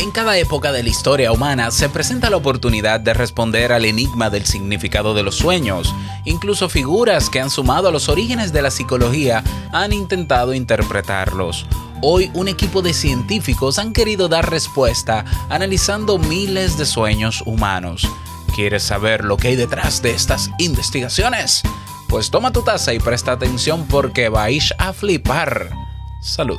En cada época de la historia humana se presenta la oportunidad de responder al enigma del significado de los sueños. Incluso figuras que han sumado a los orígenes de la psicología han intentado interpretarlos. Hoy un equipo de científicos han querido dar respuesta analizando miles de sueños humanos. ¿Quieres saber lo que hay detrás de estas investigaciones? Pues toma tu taza y presta atención porque vais a flipar. Salud.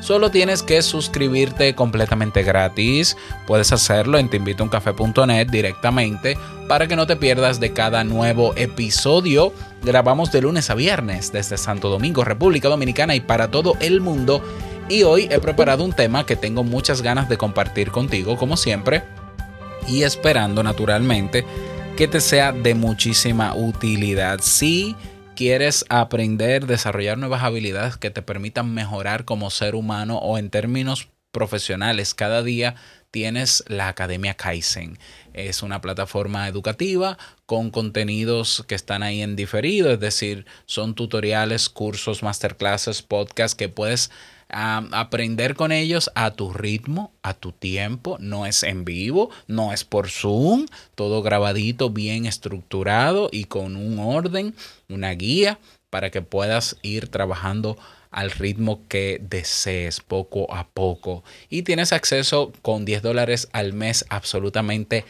Solo tienes que suscribirte completamente gratis. Puedes hacerlo en teinvitouncafé.net directamente para que no te pierdas de cada nuevo episodio. Grabamos de lunes a viernes desde Santo Domingo, República Dominicana y para todo el mundo. Y hoy he preparado un tema que tengo muchas ganas de compartir contigo, como siempre, y esperando naturalmente que te sea de muchísima utilidad. Si quieres aprender, desarrollar nuevas habilidades que te permitan mejorar como ser humano o en términos profesionales cada día, tienes la Academia Kaizen. Es una plataforma educativa con contenidos que están ahí en diferido, es decir, son tutoriales, cursos, masterclasses, podcasts que puedes a aprender con ellos a tu ritmo, a tu tiempo. No es en vivo, no es por Zoom, todo grabadito, bien estructurado y con un orden, una guía para que puedas ir trabajando al ritmo que desees poco a poco. Y tienes acceso con 10 dólares al mes absolutamente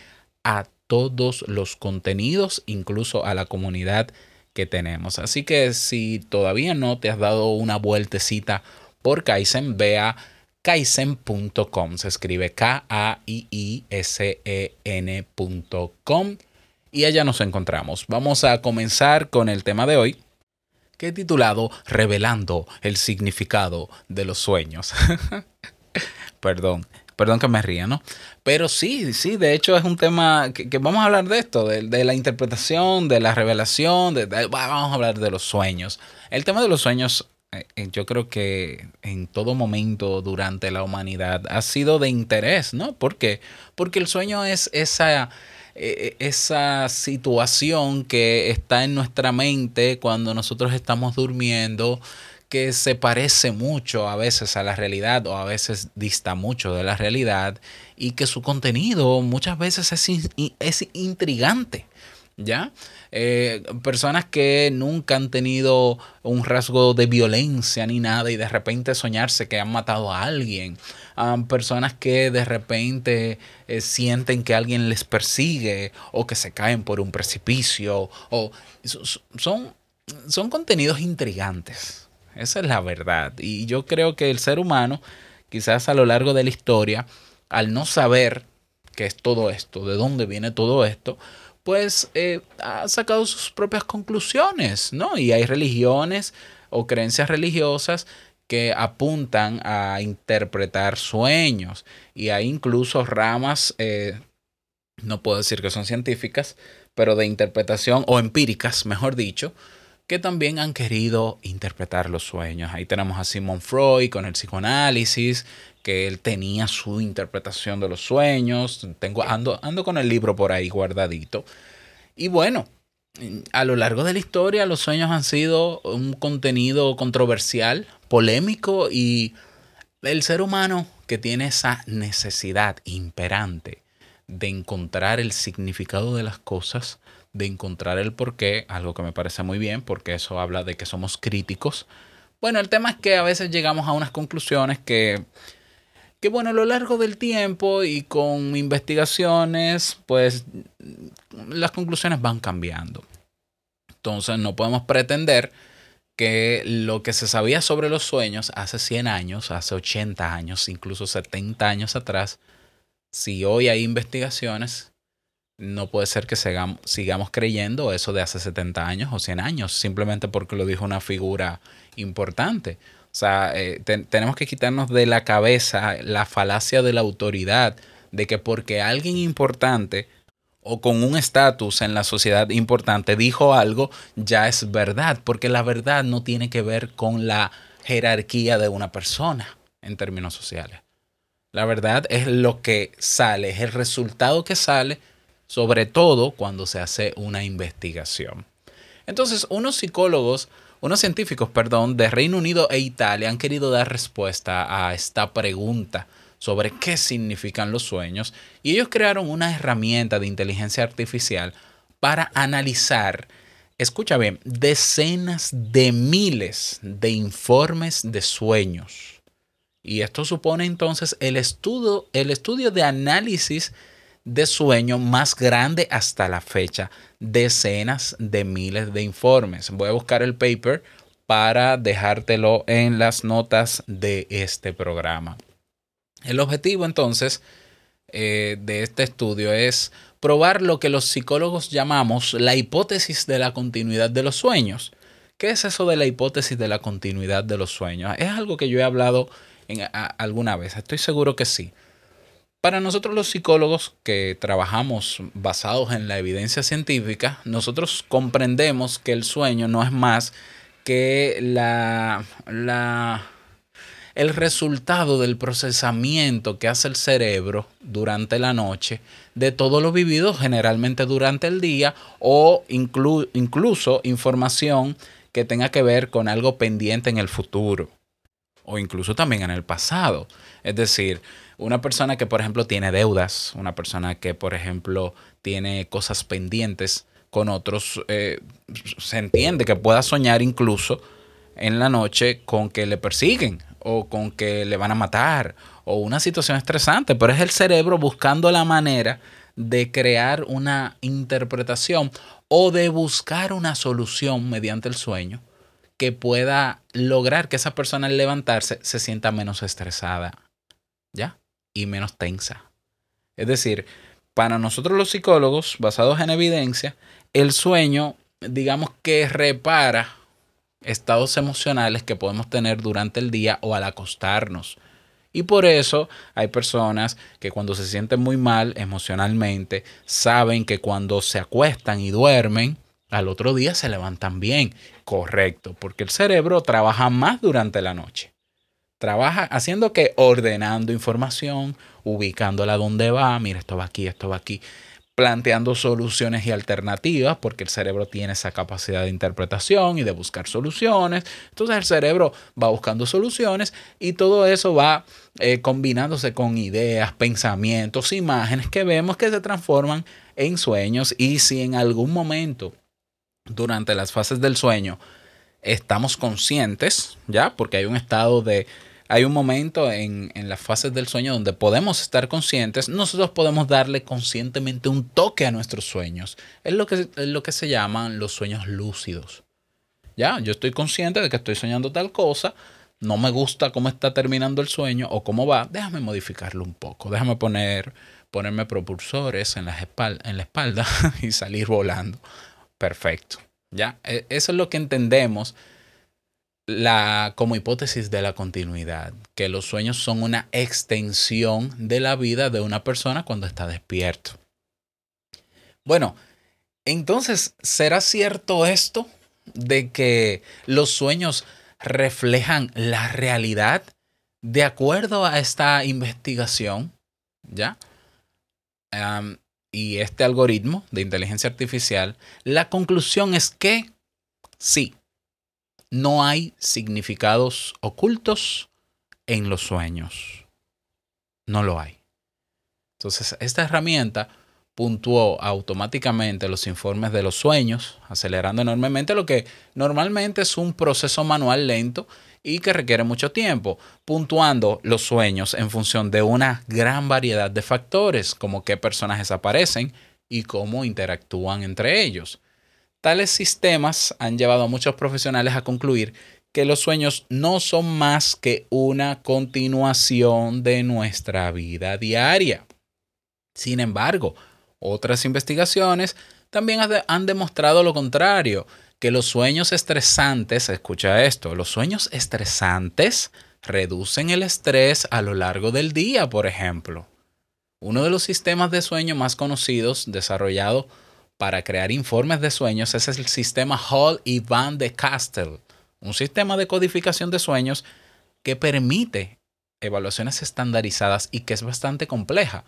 a todos los contenidos, incluso a la comunidad que tenemos. Así que si todavía no te has dado una vueltecita por Kaizen, ve a kaizen.com. Se escribe K-A-I-I-S-E-N.com. Y allá nos encontramos. Vamos a comenzar con el tema de hoy, que he titulado Revelando el significado de los sueños. Perdón. Perdón que me ría, ¿no? Pero sí, sí, de hecho es un tema que, que vamos a hablar de esto, de, de, la interpretación, de la revelación, de, de, vamos a hablar de los sueños. El tema de los sueños yo creo que en todo momento durante la humanidad ha sido de interés, ¿no? ¿Por qué? Porque el sueño es esa, esa situación que está en nuestra mente cuando nosotros estamos durmiendo, que se parece mucho a veces a la realidad o a veces dista mucho de la realidad y que su contenido muchas veces es, es intrigante. ¿Ya? Eh, personas que nunca han tenido un rasgo de violencia ni nada y de repente soñarse que han matado a alguien. Personas que de repente eh, sienten que alguien les persigue o que se caen por un precipicio. O, son, son contenidos intrigantes. Esa es la verdad. Y yo creo que el ser humano, quizás a lo largo de la historia, al no saber qué es todo esto, de dónde viene todo esto, pues eh, ha sacado sus propias conclusiones, ¿no? Y hay religiones o creencias religiosas que apuntan a interpretar sueños y hay incluso ramas, eh, no puedo decir que son científicas, pero de interpretación o empíricas, mejor dicho, que también han querido interpretar los sueños. Ahí tenemos a Simon Freud con el psicoanálisis, que él tenía su interpretación de los sueños. Tengo, ando, ando con el libro por ahí guardadito. Y bueno, a lo largo de la historia los sueños han sido un contenido controversial, polémico y el ser humano que tiene esa necesidad imperante de encontrar el significado de las cosas, de encontrar el porqué, algo que me parece muy bien porque eso habla de que somos críticos. Bueno, el tema es que a veces llegamos a unas conclusiones que, que bueno, a lo largo del tiempo y con investigaciones, pues las conclusiones van cambiando. Entonces no podemos pretender que lo que se sabía sobre los sueños hace 100 años, hace 80 años, incluso 70 años atrás, si hoy hay investigaciones, no puede ser que sigamos, creyendo eso de hace 70 años o 100 años, simplemente porque lo dijo una figura importante. O sea, eh, te- tenemos que quitarnos de la cabeza la falacia de la autoridad, de que porque alguien importante o con un estatus en la sociedad importante dijo algo, ya es verdad, porque la verdad no tiene que ver con la jerarquía de una persona en términos sociales. La verdad es lo que sale, es el resultado que sale, sobre todo cuando se hace una investigación. Entonces, unos psicólogos, unos científicos, perdón, de Reino Unido e Italia han querido dar respuesta a esta pregunta sobre qué significan los sueños y ellos crearon una herramienta de inteligencia artificial para analizar, escucha bien, decenas de miles de informes de sueños. Y esto supone entonces el estudio, el estudio de análisis de sueño más grande hasta la fecha. Decenas de miles de informes. Voy a buscar el paper para dejártelo en las notas de este programa. El objetivo entonces eh, de este estudio es probar lo que los psicólogos llamamos la hipótesis de la continuidad de los sueños. ¿Qué es eso de la hipótesis de la continuidad de los sueños? Es algo que yo he hablado alguna vez, estoy seguro que sí. Para nosotros los psicólogos que trabajamos basados en la evidencia científica, nosotros comprendemos que el sueño no es más que la, el resultado del procesamiento que hace el cerebro durante la noche de todo lo vivido generalmente durante el día o inclu- incluso información que tenga que ver con algo pendiente en el futuro o incluso también en el pasado. Es decir, una persona que, por ejemplo, tiene deudas, una persona que, por ejemplo, tiene cosas pendientes con otros, eh, se entiende que pueda soñar incluso en la noche con que le persiguen o con que le van a matar o una situación estresante, pero es el cerebro buscando la manera de crear una interpretación o de buscar una solución mediante el sueño que pueda lograr que esa persona al levantarse se sienta menos estresada, ¿ya? Y menos tensa. Es decir, para nosotros los psicólogos, basados en evidencia, el sueño, digamos que repara estados emocionales que podemos tener durante el día o al acostarnos. Y por eso hay personas que cuando se sienten muy mal emocionalmente, saben que cuando se acuestan y duermen, al otro día se levantan bien. Correcto, porque el cerebro trabaja más durante la noche. Trabaja haciendo que ordenando información, ubicándola donde va, mira, esto va aquí, esto va aquí, planteando soluciones y alternativas, porque el cerebro tiene esa capacidad de interpretación y de buscar soluciones. Entonces el cerebro va buscando soluciones y todo eso va eh, combinándose con ideas, pensamientos, imágenes que vemos que se transforman en sueños y si en algún momento durante las fases del sueño estamos conscientes, ¿ya? Porque hay un estado de... Hay un momento en, en las fases del sueño donde podemos estar conscientes, nosotros podemos darle conscientemente un toque a nuestros sueños. Es lo que, es lo que se llaman los sueños lúcidos. Ya, yo estoy consciente de que estoy soñando tal cosa, no me gusta cómo está terminando el sueño o cómo va, déjame modificarlo un poco, déjame poner, ponerme propulsores en espal- en la espalda y salir volando. Perfecto. Ya, E- eso es lo que entendemos la, como hipótesis de la continuidad, que los sueños son una extensión de la vida de una persona cuando está despierto. Bueno, entonces, ¿será cierto esto? de que los sueños reflejan la realidad de acuerdo a esta investigación, ¿ya? Y este algoritmo de inteligencia artificial, la conclusión es que sí, no hay significados ocultos en los sueños. No lo hay. Entonces, esta herramienta puntuó automáticamente los informes de los sueños, acelerando enormemente lo que normalmente es un proceso manual lento y que requiere mucho tiempo, puntuando los sueños en función de una gran variedad de factores, como qué personajes aparecen y cómo interactúan entre ellos. Tales sistemas han llevado a muchos profesionales a concluir que los sueños no son más que una continuación de nuestra vida diaria. Sin embargo, otras investigaciones también ha- han demostrado lo contrario, que los sueños estresantes, escucha esto, los sueños estresantes reducen el estrés a lo largo del día, por ejemplo. Uno de los sistemas de sueño más conocidos desarrollado para crear informes de sueños es el sistema Hall y Van de Castle, un sistema de codificación de sueños que permite evaluaciones estandarizadas y que es bastante compleja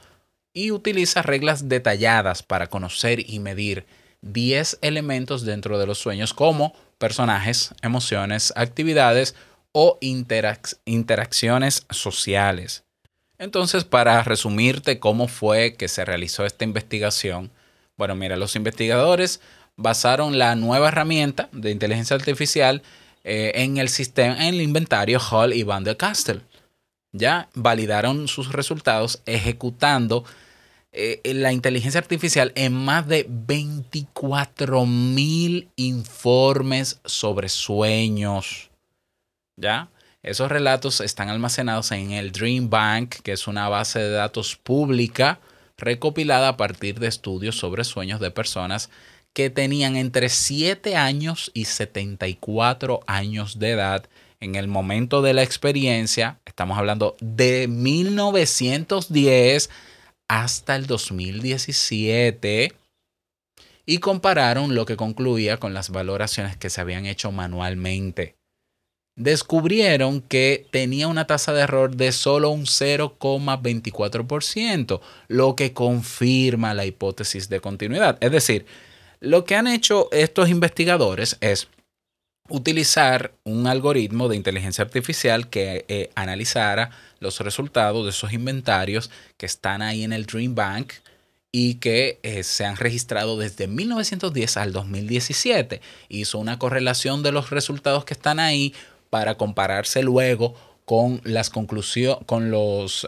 y utiliza reglas detalladas para conocer y medir 10 elementos dentro de los sueños como personajes, emociones, actividades o interac- interacciones sociales. Entonces, para resumirte cómo fue que se realizó esta investigación, bueno, mira, los investigadores basaron la nueva herramienta de inteligencia artificial eh, en el sistema, en el inventario Hall y Van der Castle. Ya validaron sus resultados ejecutando eh, la inteligencia artificial en más de 24 mil informes sobre sueños. ¿Ya? Esos relatos están almacenados en el Dream Bank, que es una base de datos pública recopilada a partir de estudios sobre sueños de personas que tenían entre 7 años y 74 años de edad en el momento de la experiencia. Estamos hablando de 1910 hasta el 2017 y compararon lo que concluía con las valoraciones que se habían hecho manualmente. Descubrieron que tenía una tasa de error de solo un 0,24%, lo que confirma la hipótesis de continuidad. Es decir, lo que han hecho estos investigadores es utilizar un algoritmo de inteligencia artificial que eh, analizara los resultados de esos inventarios que están ahí en el Dream Bank y que eh, se han registrado desde 1910 al 2017. Hizo una correlación de los resultados que están ahí para compararse luego con las conclusiones, con los,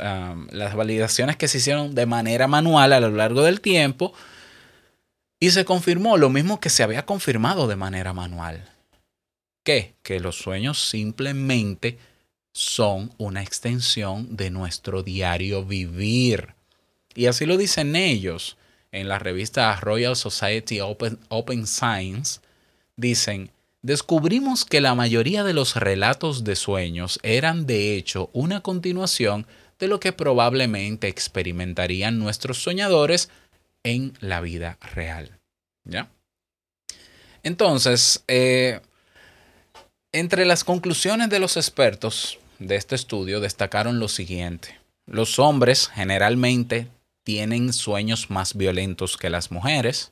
las validaciones que se hicieron de manera manual a lo largo del tiempo. Y se confirmó lo mismo que se había confirmado de manera manual. ¿Qué? Que los sueños simplemente son una extensión de nuestro diario vivir. Y así lo dicen ellos en la revista Royal Society Open, Open Science. Dicen, descubrimos que la mayoría de los relatos de sueños eran de hecho una continuación de lo que probablemente experimentarían nuestros soñadores en la vida real. ¿Ya? Entonces, eh, entre las conclusiones de los expertos de este estudio destacaron lo siguiente. Los hombres generalmente tienen sueños más violentos que las mujeres.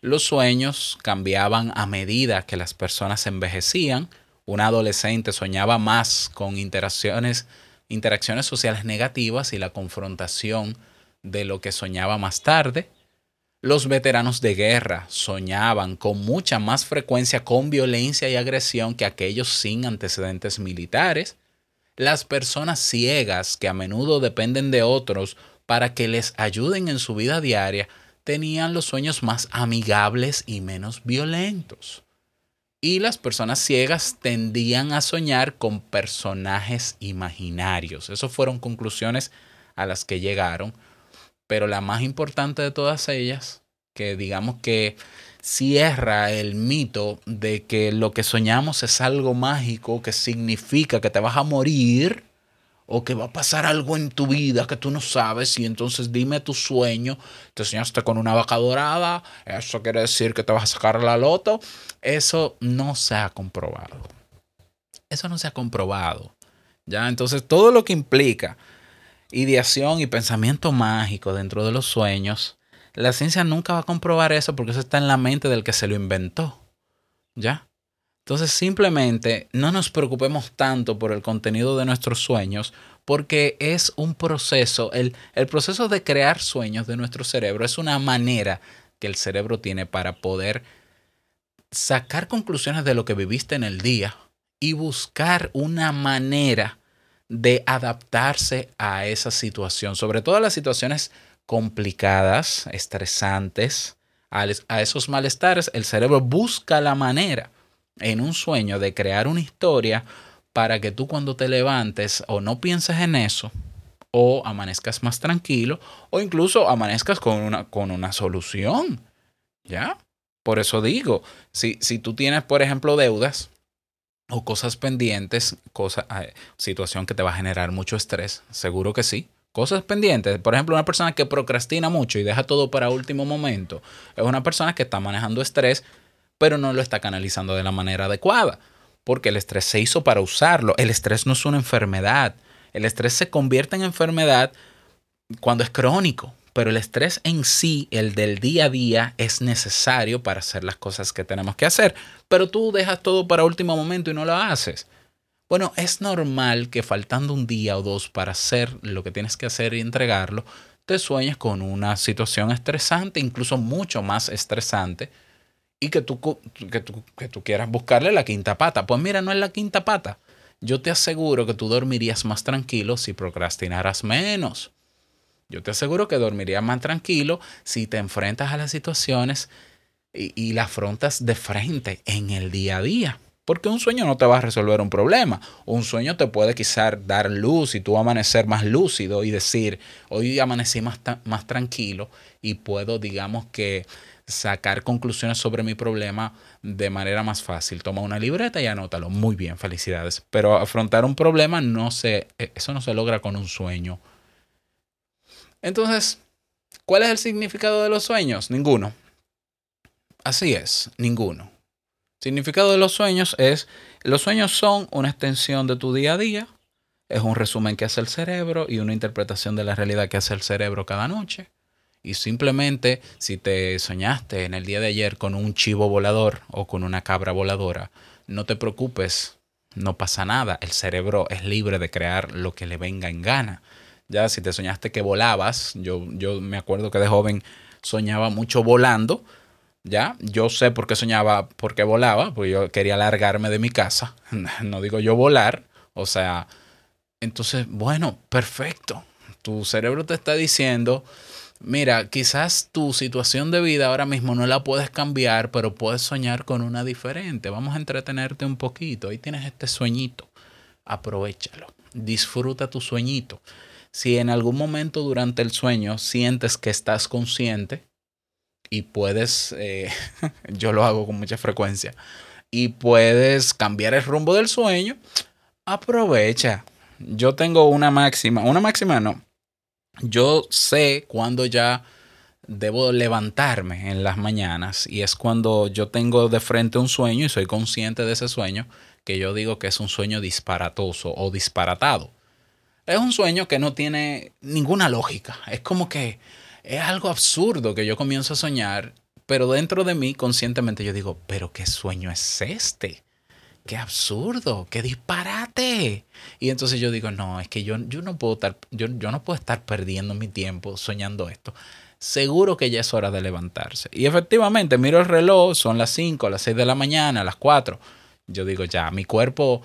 Los sueños cambiaban a medida que las personas envejecían. Un adolescente soñaba más con interacciones, interacciones sociales negativas y la confrontación de lo que soñaba más tarde. Los veteranos de guerra soñaban con mucha más frecuencia con violencia y agresión que aquellos sin antecedentes militares. Las personas ciegas que a menudo dependen de otros para que les ayuden en su vida diaria tenían los sueños más amigables y menos violentos. Y las personas ciegas tendían a soñar con personajes imaginarios. Esas fueron conclusiones a las que llegaron pero la más importante de todas ellas, que digamos que cierra el mito de que lo que soñamos es algo mágico, que significa que te vas a morir o que va a pasar algo en tu vida que tú no sabes y entonces dime tu sueño, te soñaste con una vaca dorada, eso quiere decir que te vas a sacar la loto, eso no se ha comprobado. Eso no se ha comprobado. Ya, entonces todo lo que implica ideación y pensamiento mágico dentro de los sueños, la ciencia nunca va a comprobar eso porque eso está en la mente del que se lo inventó. ¿Ya? Entonces simplemente no nos preocupemos tanto por el contenido de nuestros sueños porque es un proceso, el, el proceso de crear sueños de nuestro cerebro es una manera que el cerebro tiene para poder sacar conclusiones de lo que viviste en el día y buscar una manera de adaptarse a esa situación, sobre todo a las situaciones complicadas, estresantes, a, a esos malestares, el cerebro busca la manera en un sueño de crear una historia para que tú cuando te levantes o no pienses en eso o amanezcas más tranquilo o incluso amanezcas con una, con una solución. ¿Ya? Por eso digo, si, si tú tienes, por ejemplo, deudas o cosas pendientes, cosa, eh, situación que te va a generar mucho estrés, seguro que sí. Cosas pendientes, por ejemplo, una persona que procrastina mucho y deja todo para último momento, es una persona que está manejando estrés, pero no lo está canalizando de la manera adecuada, porque el estrés se hizo para usarlo. El estrés no es una enfermedad. El estrés se convierte en enfermedad cuando es crónico, pero el estrés en sí, el del día a día, es necesario para hacer las cosas que tenemos que hacer. Pero tú dejas todo para último momento y no lo haces. Bueno, es normal que faltando un día o dos para hacer lo que tienes que hacer y entregarlo, te sueñes con una situación estresante, incluso mucho más estresante, y que tú, que tú, que tú quieras buscarle la quinta pata. Pues mira, no es la quinta pata. Yo te aseguro que tú dormirías más tranquilo si procrastinaras menos. Yo te aseguro que dormirías más tranquilo si te enfrentas a las situaciones y, las afrontas de frente en el día a día. Porque un sueño no te va a resolver un problema. Un sueño te puede quizás dar luz y tú amanecer más lúcido y decir, hoy amanecí más, más tranquilo y puedo, digamos que, sacar conclusiones sobre mi problema de manera más fácil. Toma una libreta y anótalo. Muy bien, felicidades. Pero afrontar un problema no se, eso no se logra con un sueño. Entonces, ¿cuál es el significado de los sueños? Ninguno. Así es, ninguno. Significado de los sueños es, los sueños son una extensión de tu día a día, es un resumen que hace el cerebro y una interpretación de la realidad que hace el cerebro cada noche. Y simplemente si te soñaste en el día de ayer con un chivo volador o con una cabra voladora, no te preocupes, no pasa nada. El cerebro es libre de crear lo que le venga en gana. Ya si te soñaste que volabas, yo, yo me acuerdo que de joven soñaba mucho volando. Ya, yo sé por qué soñaba, por qué volaba, porque yo quería largarme de mi casa. No digo yo volar, o sea, entonces, bueno, perfecto. Tu cerebro te está diciendo, Mira, quizás tu situación de vida ahora mismo no la puedes cambiar, pero puedes soñar con una diferente. Vamos a entretenerte un poquito. Ahí tienes este sueñito. Aprovechalo. Disfruta tu sueñito. Si en algún momento durante el sueño sientes que estás consciente y puedes, eh, yo lo hago con mucha frecuencia, y puedes cambiar el rumbo del sueño, aprovecha. Yo tengo una máxima, una máxima no, yo sé cuándo ya debo levantarme en las mañanas y es cuando yo tengo de frente un sueño y soy consciente de ese sueño que yo digo que es un sueño disparatoso o disparatado. Es un sueño que no tiene ninguna lógica. Es como que es algo absurdo que yo comienzo a soñar, pero dentro de mí conscientemente yo digo, pero ¿qué sueño es este? qué absurdo, qué disparate. Y entonces yo digo, no, es que yo, yo, no, puedo estar, yo, yo no puedo estar perdiendo mi tiempo soñando esto. Seguro que ya es hora de levantarse. Y efectivamente, miro el reloj, son las 5, las 6 de la mañana, las 4. Yo digo, ya, mi cuerpo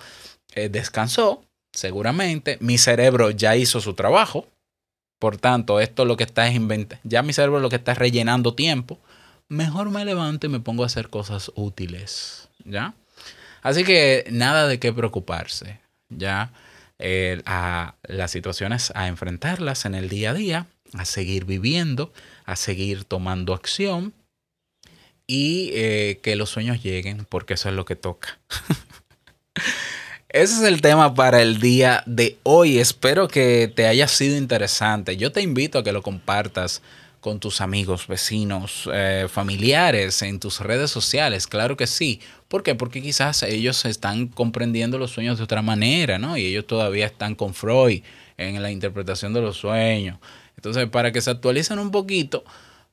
eh, descansó, seguramente. Mi cerebro ya hizo su trabajo. Por tanto, esto lo que está es inventando. Ya mi cerebro lo que está es rellenando tiempo. Mejor me levanto y me pongo a hacer cosas útiles. ¿Ya? Así que nada de qué preocuparse, ya eh, a las situaciones a enfrentarlas en el día a día, a seguir viviendo, a seguir tomando acción y eh, que los sueños lleguen, porque eso es lo que toca. Ese es el tema para el día de hoy. Espero que te haya sido interesante. Yo te invito a que lo compartas con tus amigos, vecinos, eh, familiares, en tus redes sociales. Claro que sí. ¿Por qué? Porque quizás ellos están comprendiendo los sueños de otra manera, ¿no? Y ellos todavía están con Freud en la interpretación de los sueños. Entonces, para que se actualicen un poquito,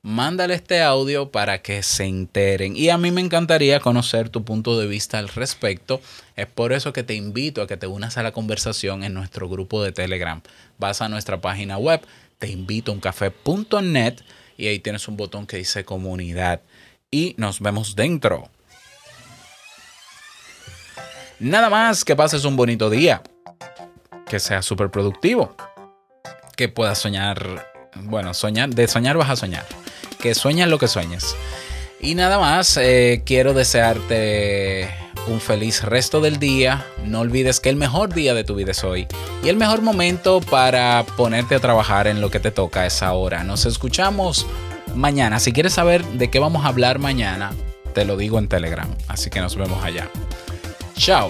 mándale este audio para que se enteren. Y a mí me encantaría conocer tu punto de vista al respecto. Es por eso que te invito a que te unas a la conversación en nuestro grupo de Telegram. Vas a nuestra página web, te invito a uncafé.net y ahí tienes un botón que dice comunidad. Y nos vemos dentro. Nada más que pases un bonito día. Que sea súper productivo. Que puedas soñar. Bueno, soñar. De soñar vas a soñar. Que sueñas lo que sueñes. Y nada más, eh, quiero desearte un feliz resto del día. No olvides que el mejor día de tu vida es hoy. Y el mejor momento para ponerte a trabajar en lo que te toca es ahora. Nos escuchamos mañana. Si quieres saber de qué vamos a hablar mañana, te lo digo en Telegram. Así que nos vemos allá. Chao.